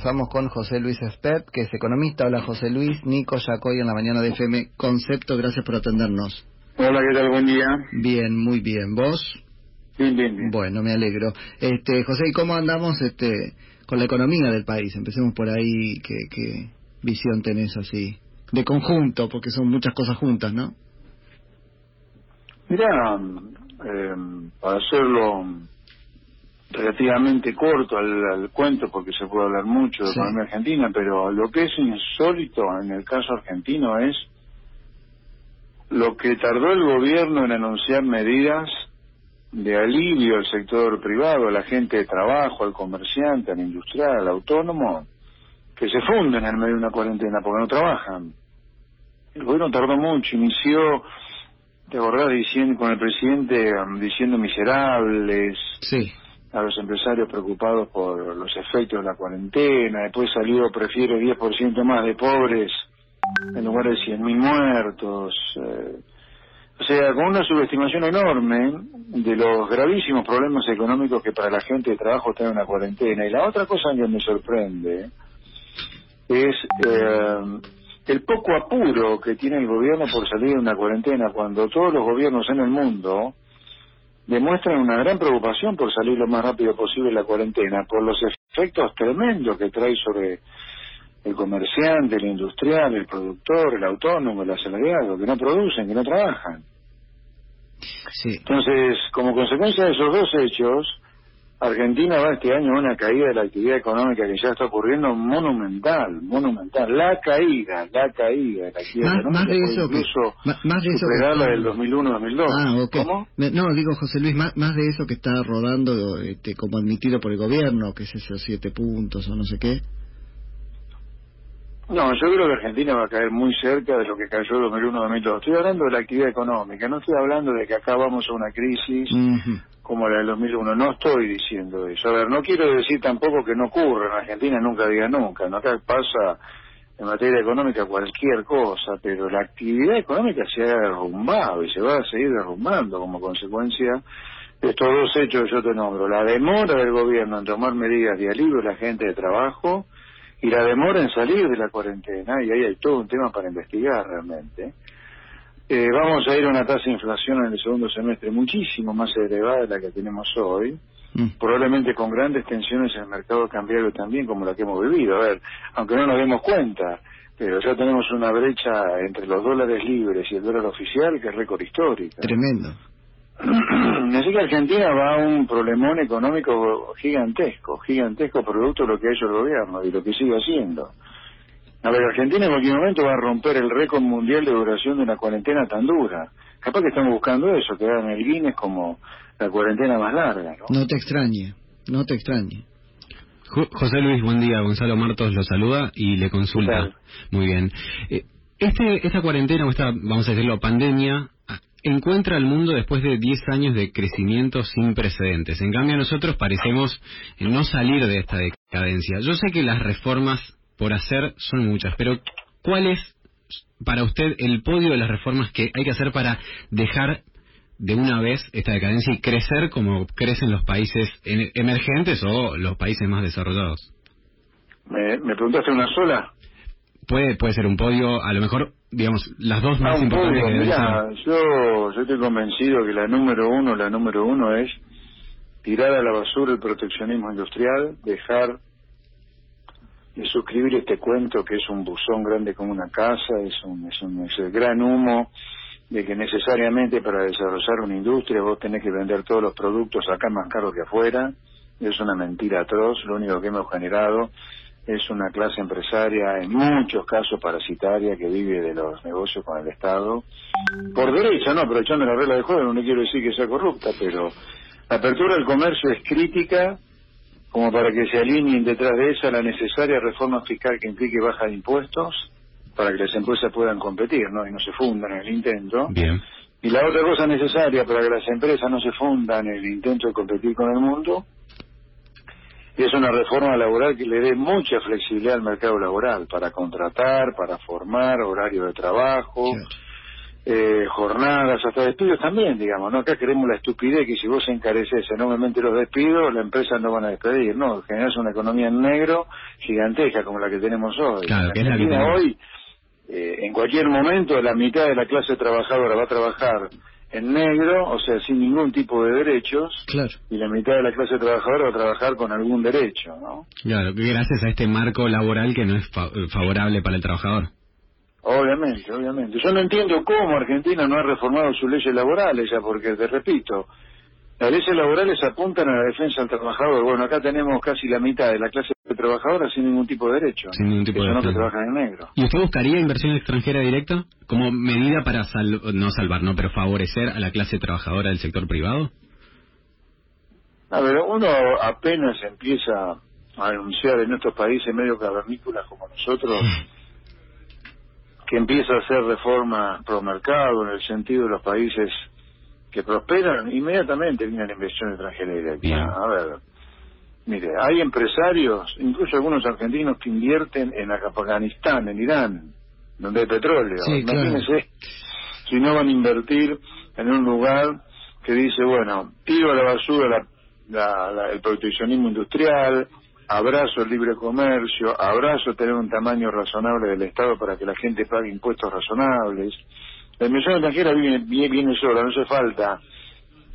Estamos con José Luis Espert, que es economista. Hola José Luis, Nico Yacoy en la mañana de FM Concepto. Gracias por atendernos. Hola, ¿qué tal? Buen día. Bien, muy bien. ¿Vos? Bien, bien, bien. Bueno, me alegro. Este, José, ¿y cómo andamos este, con la economía del país? Empecemos por ahí. ¿Qué, qué visión tenés así? De conjunto, porque son muchas cosas juntas, ¿no? Mira, eh, para hacerlo relativamente corto al, cuento, porque se puede hablar mucho de Sí. economía argentina, pero lo que es insólito en el caso argentino es lo que tardó el gobierno en anunciar medidas de alivio al sector privado, a la gente de trabajo, al comerciante, al industrial, al autónomo, que se funden en medio de una cuarentena porque no trabajan. El gobierno tardó mucho, inició, te acordás, diciendo, con el presidente um, diciendo miserables, Sí. A los empresarios preocupados por los efectos de la cuarentena, después salió prefiero 10% más de pobres en lugar de 100.000 muertos. eh, o sea, con una subestimación enorme de los gravísimos problemas económicos que para la gente de trabajo tiene una cuarentena. Y la otra cosa que me sorprende es eh, el poco apuro que tiene el gobierno por salir de una cuarentena cuando todos los gobiernos en el mundo demuestran una gran preocupación por salir lo más rápido posible de la cuarentena, por los efectos tremendos que trae sobre el comerciante, el industrial, el productor, el autónomo, el asalariado, que no producen, que no trabajan. Sí. Entonces, como consecuencia de esos dos hechos, Argentina va este año a una caída de la actividad económica que ya está ocurriendo monumental, monumental. La caída, la caída de la actividad Más, económica más de eso que... incluso Más de eso que superar la está- del 2001-2002. Ah, ok. ¿Cómo? No, digo, José Luis, más, más de eso que está rodando este, como admitido por el gobierno, que es esos siete puntos o no sé qué. No, yo creo que Argentina va a caer muy cerca de lo que cayó el 2001-2002. Estoy hablando de la actividad económica, no estoy hablando de que acá vamos a una crisis como la del 2001. No estoy diciendo eso. A ver, no quiero decir tampoco que no ocurra. En Argentina nunca diga nunca. ¿no? Acá pasa en materia económica cualquier cosa, pero la actividad económica se ha derrumbado y se va a seguir derrumbando como consecuencia de estos dos hechos que yo te nombro. La demora del gobierno en tomar medidas de alivio a la gente de trabajo y la demora en salir de la cuarentena, y ahí hay todo un tema para investigar realmente. Eh, vamos a ir a una tasa de inflación en el segundo semestre muchísimo más elevada de la que tenemos hoy, Mm. probablemente con grandes tensiones en el mercado cambiario también, como la que hemos vivido. A ver, aunque no nos demos cuenta, pero ya tenemos una brecha entre los dólares libres y el dólar oficial que es récord histórica. Tremendo. Así que Argentina va a un problemón económico gigantesco, gigantesco producto de lo que ha hecho el gobierno y lo que sigue haciendo. A ver, Argentina en cualquier momento va a romper el récord mundial de duración de una cuarentena tan dura. Capaz que estamos buscando eso, que en el Guinness como la cuarentena más larga, ¿no? No te extrañe, no te extrañe. Jo- José Luis, buen día. Gonzalo Martos lo saluda y le ¿Qué consulta. Muy bien. Eh, Este, esta cuarentena o esta, vamos a decirlo, pandemia, encuentra al mundo después de 10 años de crecimiento sin precedentes. En cambio, nosotros parecemos eh, no salir de esta decadencia. Yo sé que las reformas por hacer son muchas, pero ¿cuál es para usted el podio de las reformas que hay que hacer para dejar de una vez esta decadencia y crecer como crecen los países en- emergentes o los países más desarrollados? ¿Me, me preguntaste una sola? Puede, puede ser un podio, a lo mejor, digamos, las dos Ah, más un importantes podio. que deben Mira, yo, yo estoy convencido que la número uno, la número uno es tirar a la basura el proteccionismo industrial, dejar de suscribir este cuento que es un buzón grande como una casa, es un, es un es el gran humo de que necesariamente para desarrollar una industria vos tenés que vender todos los productos acá más caros que afuera. Es una mentira atroz, lo único que hemos generado es una clase empresaria en muchos casos parasitaria que vive de los negocios con el Estado. Por derecha, no, aprovechando la regla de juego, no quiero decir que sea corrupta, pero la apertura del comercio es crítica como para que se alineen detrás de esa la necesaria reforma fiscal que implique baja de impuestos para que las empresas puedan competir, ¿no? Y no se fundan en el intento. Bien. Y la otra cosa necesaria para que las empresas no se fundan en el intento de competir con el mundo es una reforma laboral que le dé mucha flexibilidad al mercado laboral para contratar, para formar, horario de trabajo, Claro. eh, jornadas, hasta despidos también, digamos, ¿no? Acá queremos la estupidez que si vos encareces enormemente los despidos, la empresa no van a despedir, ¿no? Generas una economía en negro gigantesca como la que tenemos hoy. Claro, que es la que tenemos. hoy, eh, en cualquier momento, la mitad de la clase trabajadora va a trabajar en negro, o sea, sin ningún tipo de derechos, Claro. y la mitad de la clase trabajadora va a trabajar con algún derecho, ¿no? Claro, gracias a este marco laboral que no es fa- favorable para el trabajador. Obviamente, obviamente. Yo no entiendo cómo Argentina no ha reformado sus leyes laborales ya, porque te repito, las leyes laborales apuntan a la defensa del trabajador. Bueno, acá tenemos casi la mitad de la clase trabajadora sin ningún tipo de derecho. Sin ningún tipo de los que trabajan en negro. ¿Y usted buscaría inversión extranjera directa como medida para sal- no salvar, no, pero favorecer a la clase trabajadora del sector privado? A ver, uno apenas empieza a anunciar en estos países medio cavernícolas como nosotros que empieza a hacer reformas pro mercado en el sentido de los países que prosperan, inmediatamente viene la inversión extranjera directa. Bien. A ver, mire, hay empresarios, incluso algunos argentinos que invierten en Afganistán, en Irán, donde hay petróleo. Sí, claro. Imagínense si no van a invertir en un lugar que dice, bueno, tiro a la basura la- la- la- el proteccionismo industrial, abrazo el libre comercio, abrazo tener un tamaño razonable del Estado para que la gente pague impuestos razonables. La inversión extranjera viene, viene sola, no hace falta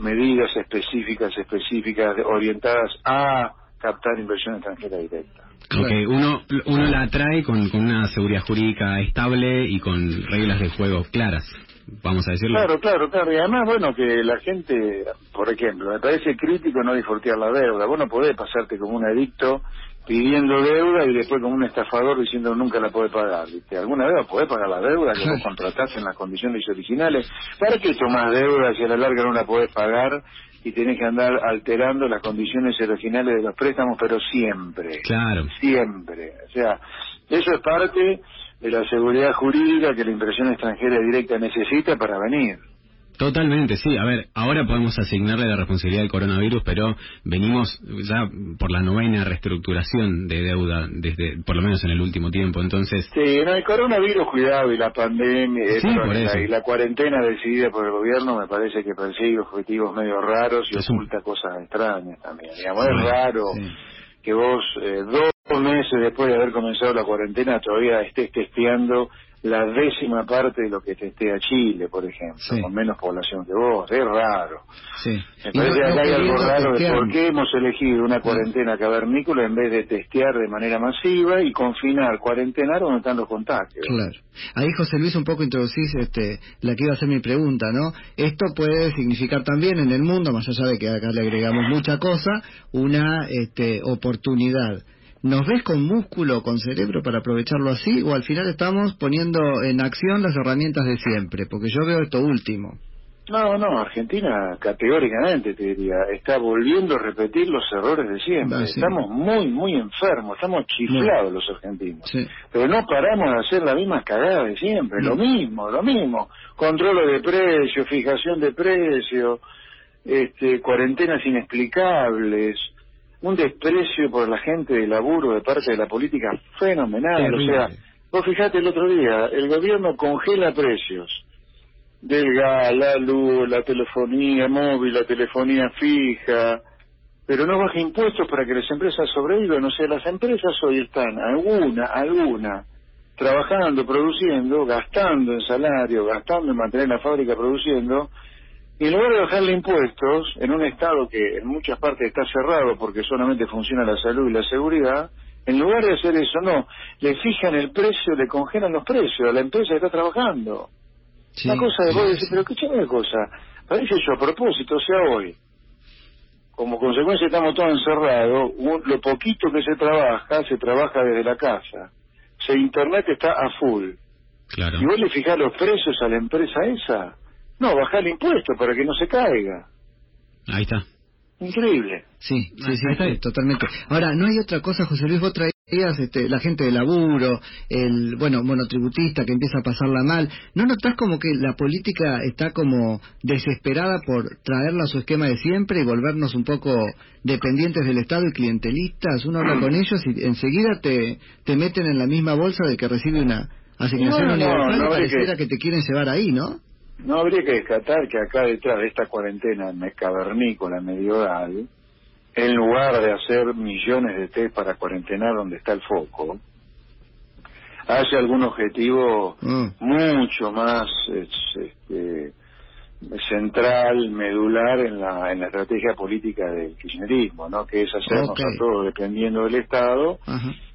medidas específicas, específicas, orientadas a captar inversión extranjera directa. Porque uno, uno la atrae con, con una seguridad jurídica estable y con reglas de juego claras, vamos a decirlo. Claro, claro, claro. Y además, bueno, que la gente, por ejemplo, me parece crítico no disfrutar la deuda. Vos no podés pasarte como un adicto pidiendo deuda y después como un estafador diciendo nunca la podés pagar. ¿viste? ¿Alguna vez podés pagar la deuda que vos contratás en las condiciones originales? ¿Para qué tomás deuda si a la larga no la podés pagar y tenés que andar alterando las condiciones originales de los préstamos, pero siempre? Claro. siempre. O sea, eso es parte de la seguridad jurídica que la inversión extranjera directa necesita para venir. Totalmente, sí. A ver, ahora podemos asignarle la responsabilidad del coronavirus, pero venimos ya por la novena reestructuración de deuda, desde por lo menos en el último tiempo. Entonces, Sí, no, el coronavirus, cuidado, y la pandemia, eh, Sí, y la- eso. y la cuarentena decidida por el gobierno me parece que persigue objetivos medio raros y Es un- oculta cosas extrañas también. Digamos, Sí, es raro sí. que vos, eh, dos meses después de haber comenzado la cuarentena, todavía estés testeando la décima parte de lo que testea Chile, por ejemplo, Sí. con menos población que vos. Es raro. Sí. Me no- no hay algo raro de por qué hemos elegido una cuarentena cavernícola en vez de testear de manera masiva y confinar, cuarentenar donde están los contagios. Claro. Ahí, José Luis, un poco introducís este, la que iba a ser mi pregunta, ¿no? Esto puede significar también en el mundo, más allá de que acá le agregamos mucha cosa, una este, oportunidad. ¿Nos ves con músculo, con cerebro para aprovecharlo así? ¿O al final estamos poniendo en acción las herramientas de siempre? Porque yo veo esto último. No, no, Argentina categóricamente te diría, está volviendo a repetir los errores de siempre. Ah, sí. Estamos muy, muy enfermos, estamos chiflados los argentinos. Sí. Pero no paramos de hacer la misma cagada de siempre, lo mismo, lo mismo. Control de precios, fijación de precios, este, cuarentenas inexplicables, un desprecio por la gente de laburo de parte de la política fenomenal. Terrible. O sea, vos fijate el otro día, el gobierno congela precios del gas, la luz, la telefonía móvil, la telefonía fija, pero no baja impuestos para que las empresas sobrevivan. O sea, las empresas hoy están, alguna, alguna, trabajando, produciendo, gastando en salario, gastando en mantener la fábrica produciendo, y en lugar de bajarle impuestos, en un estado que en muchas partes está cerrado porque solamente funciona la salud y la seguridad, en lugar de hacer eso, no, le fijan el precio, le congelan los precios a la empresa que está trabajando. Sí. Una cosa de vos decir, pero escuchame una cosa, parece yo a propósito, o sea, hoy, como consecuencia estamos todos encerrados, un- lo poquito que se trabaja, se trabaja desde la casa. O sea, Internet está a full. claro. ¿Y vos le fijás los precios a la empresa esa? No, bajá el impuesto para que no se caiga. Ahí está. Increíble. Sí, sí, sí, Ahí está. totalmente. Ahora, no hay otra cosa, José Luis, vos traías este, la gente de laburo, el, bueno, monotributista que empieza a pasarla mal. ¿No notás como que la política está como desesperada por traerla a su esquema de siempre y volvernos un poco dependientes del Estado y clientelistas? Uno habla con ellos y enseguida te, te meten en la misma bolsa de que recibe una asignación No, no, universal no, y es pareciera que- que te quieren llevar ahí, ¿no? No habría que descartar que acá detrás de esta cuarentena cavernícola medieval, en lugar de hacer millones de test para cuarentenar donde está el foco, haya algún objetivo Mm. mucho más este, central, medular en la, en la estrategia política del kirchnerismo, ¿no? que es hacernos a todos dependiendo del Estado.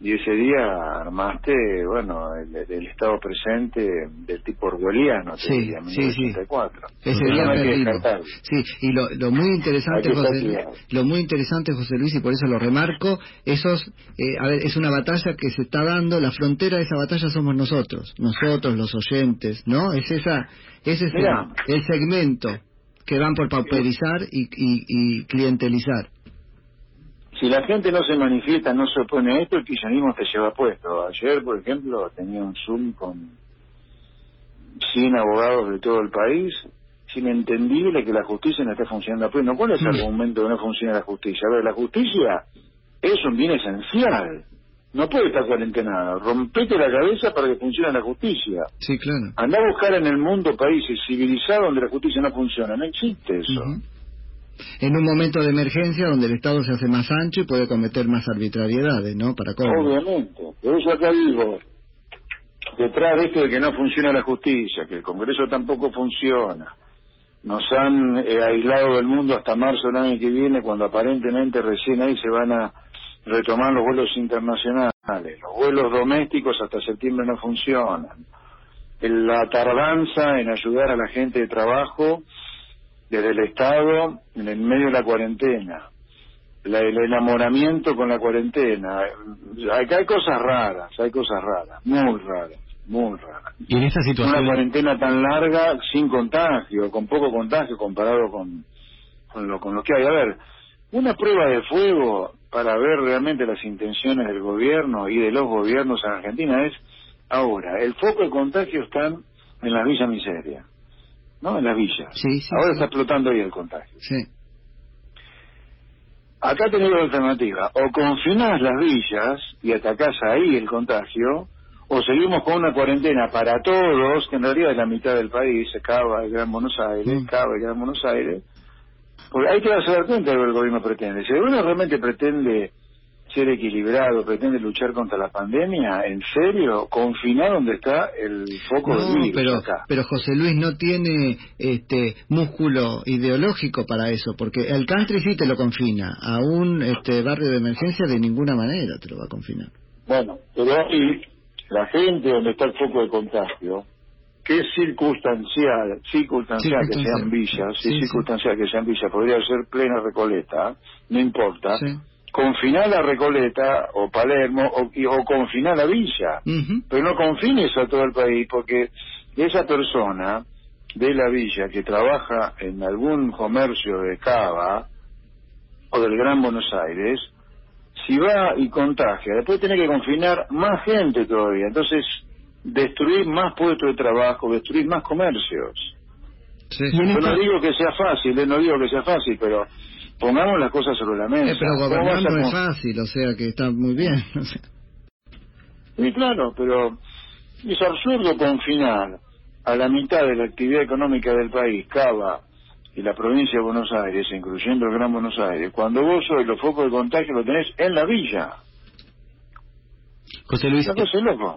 Y ese día armaste, bueno, el, el estado presente del tipo orwelliano, te Sí, diría, sí, sí. 1984. Ese día no. Sí, y lo, lo muy interesante, José, lo muy interesante, José Luis, y por eso lo remarco, esos, eh, a ver, es una batalla que se está dando, la frontera de esa batalla somos nosotros, nosotros, los oyentes, ¿no? Es esa, ese es el, Mirá. el segmento que van por pauperizar y, y, y clientelizar. Si la gente no se manifiesta, no se opone a esto, el kirchnerismo te lleva puesto. Ayer, por ejemplo, tenía un Zoom con 100 abogados de todo el país. Es inentendible que la justicia no esté funcionando a pleno. ¿Cuál es el argumento que no funciona la justicia? A ver, la justicia es un bien esencial. No puede estar cuarentenada. Rompete la cabeza para que funcione la justicia. Sí, claro. Andá a buscar en el mundo países civilizados donde la justicia no funciona. No existe eso. En un momento de emergencia donde el Estado se hace más ancho y puede cometer más arbitrariedades, ¿no? Obviamente. Por eso acá digo, detrás de esto de que no funciona la justicia, que el Congreso tampoco funciona, nos han eh, aislado del mundo hasta marzo del año que viene, cuando aparentemente recién ahí se van a retomar los vuelos internacionales. Los vuelos domésticos hasta septiembre no funcionan. La tardanza en ayudar a la gente de trabajo desde el Estado en el medio de la cuarentena la- el enamoramiento con la cuarentena. Acá hay cosas raras, hay cosas raras, muy raras, muy raras. Y en Una situación, cuarentena tan larga sin contagio, con poco contagio comparado con, con, lo, con lo que hay. A ver, una prueba de fuego para ver realmente las intenciones del gobierno y de los gobiernos en Argentina es ahora, el foco de contagio están en las villas miseria, ¿no? En las villas. Sí, sí, ahora sí. está explotando ahí el contagio. Sí. Acá tenemos la alternativa, o confinás las villas y atacás ahí el contagio, o seguimos con una cuarentena para todos, que en realidad es la mitad del país, Cava, el Gran Buenos Aires, Mm. Cava, el Gran Buenos Aires, porque hay que darse dar cuenta de lo que el gobierno pretende. Si el gobierno realmente pretende ser equilibrado, pretende luchar contra la pandemia, en serio, confinar donde está el foco No, del virus pero, acá. pero José Luis no tiene este músculo ideológico para eso, porque el country sí te lo confina, a un este, barrio de emergencia de ninguna manera te lo va a confinar. Bueno, pero ahí la gente donde está el foco de contagio, que es circunstancial, circunstancial que Circunstancial. sean villas, Sí, sí, sí. circunstancial que sean villas, podría ser plena Recoleta, no importa, Sí. Confinar la Recoleta o Palermo o, y- o confinar la villa, pero no confines a todo el país porque esa persona de la villa que trabaja en algún comercio de Cava o del Gran Buenos Aires, si va y contagia, después tiene que confinar más gente todavía, entonces destruir más puestos de trabajo, destruir más comercios. Sí. Yo no digo que sea fácil, eh, no digo que sea fácil, pero pongamos las cosas sobre la mesa. Eh, pero ¿Cómo gobernar no es fácil, o sea que está muy bien. Sí, claro, pero es absurdo confinar a la mitad de la actividad económica del país, Cava y la provincia de Buenos Aires, incluyendo el Gran Buenos Aires, cuando vos hoy los focos de contagio lo tenés en la villa. José Luis,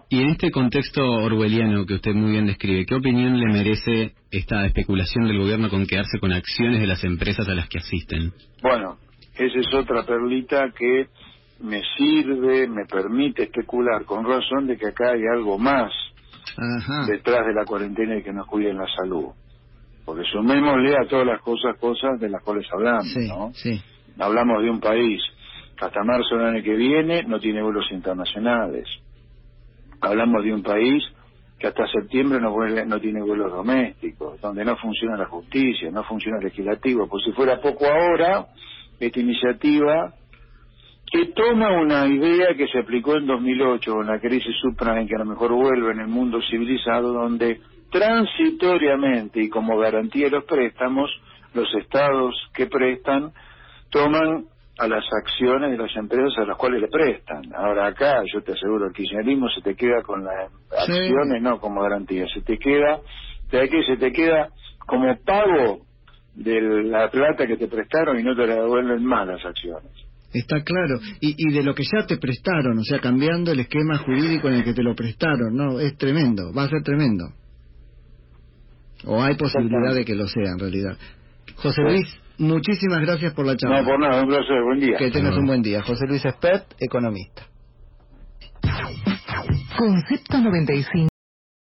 y en este contexto orwelliano que usted muy bien describe, ¿qué opinión le merece esta especulación del gobierno con quedarse con acciones de las empresas a las que asisten? Bueno, esa es otra perlita que me sirve, me permite especular con razón de que acá hay algo más Ajá. detrás de la cuarentena y que nos cuiden la salud. Porque sumémosle a todas las cosas, cosas de las cuales hablamos, Sí, ¿no? sí. Hablamos de un país hasta marzo del año que viene no tiene vuelos internacionales. Hablamos de un país que hasta septiembre no, vuele- no tiene vuelos domésticos, donde no funciona la justicia, no funciona el legislativo. Por si fuera poco ahora, esta iniciativa que toma una idea que se aplicó en 2008 con la crisis subprime, que a lo mejor vuelve en el mundo civilizado, donde transitoriamente y como garantía de los préstamos, los estados que prestan toman a las acciones de las empresas a las cuales le prestan. Ahora acá, yo te aseguro, el kirchnerismo se te queda con las Sí. acciones, no como garantía, se te queda de aquí se te queda como pago de la plata que te prestaron y no te la devuelven más las acciones. Está claro. Y, y de lo que ya te prestaron, o sea, cambiando el esquema jurídico en el que te lo prestaron, ¿no? Es tremendo, va a ser tremendo. O hay posibilidad de que lo sea en realidad. José Luis, muchísimas gracias por la charla. No, por nada, un placer, buen día. Que tengas un buen día. José Luis Espert, economista. Concepto 95.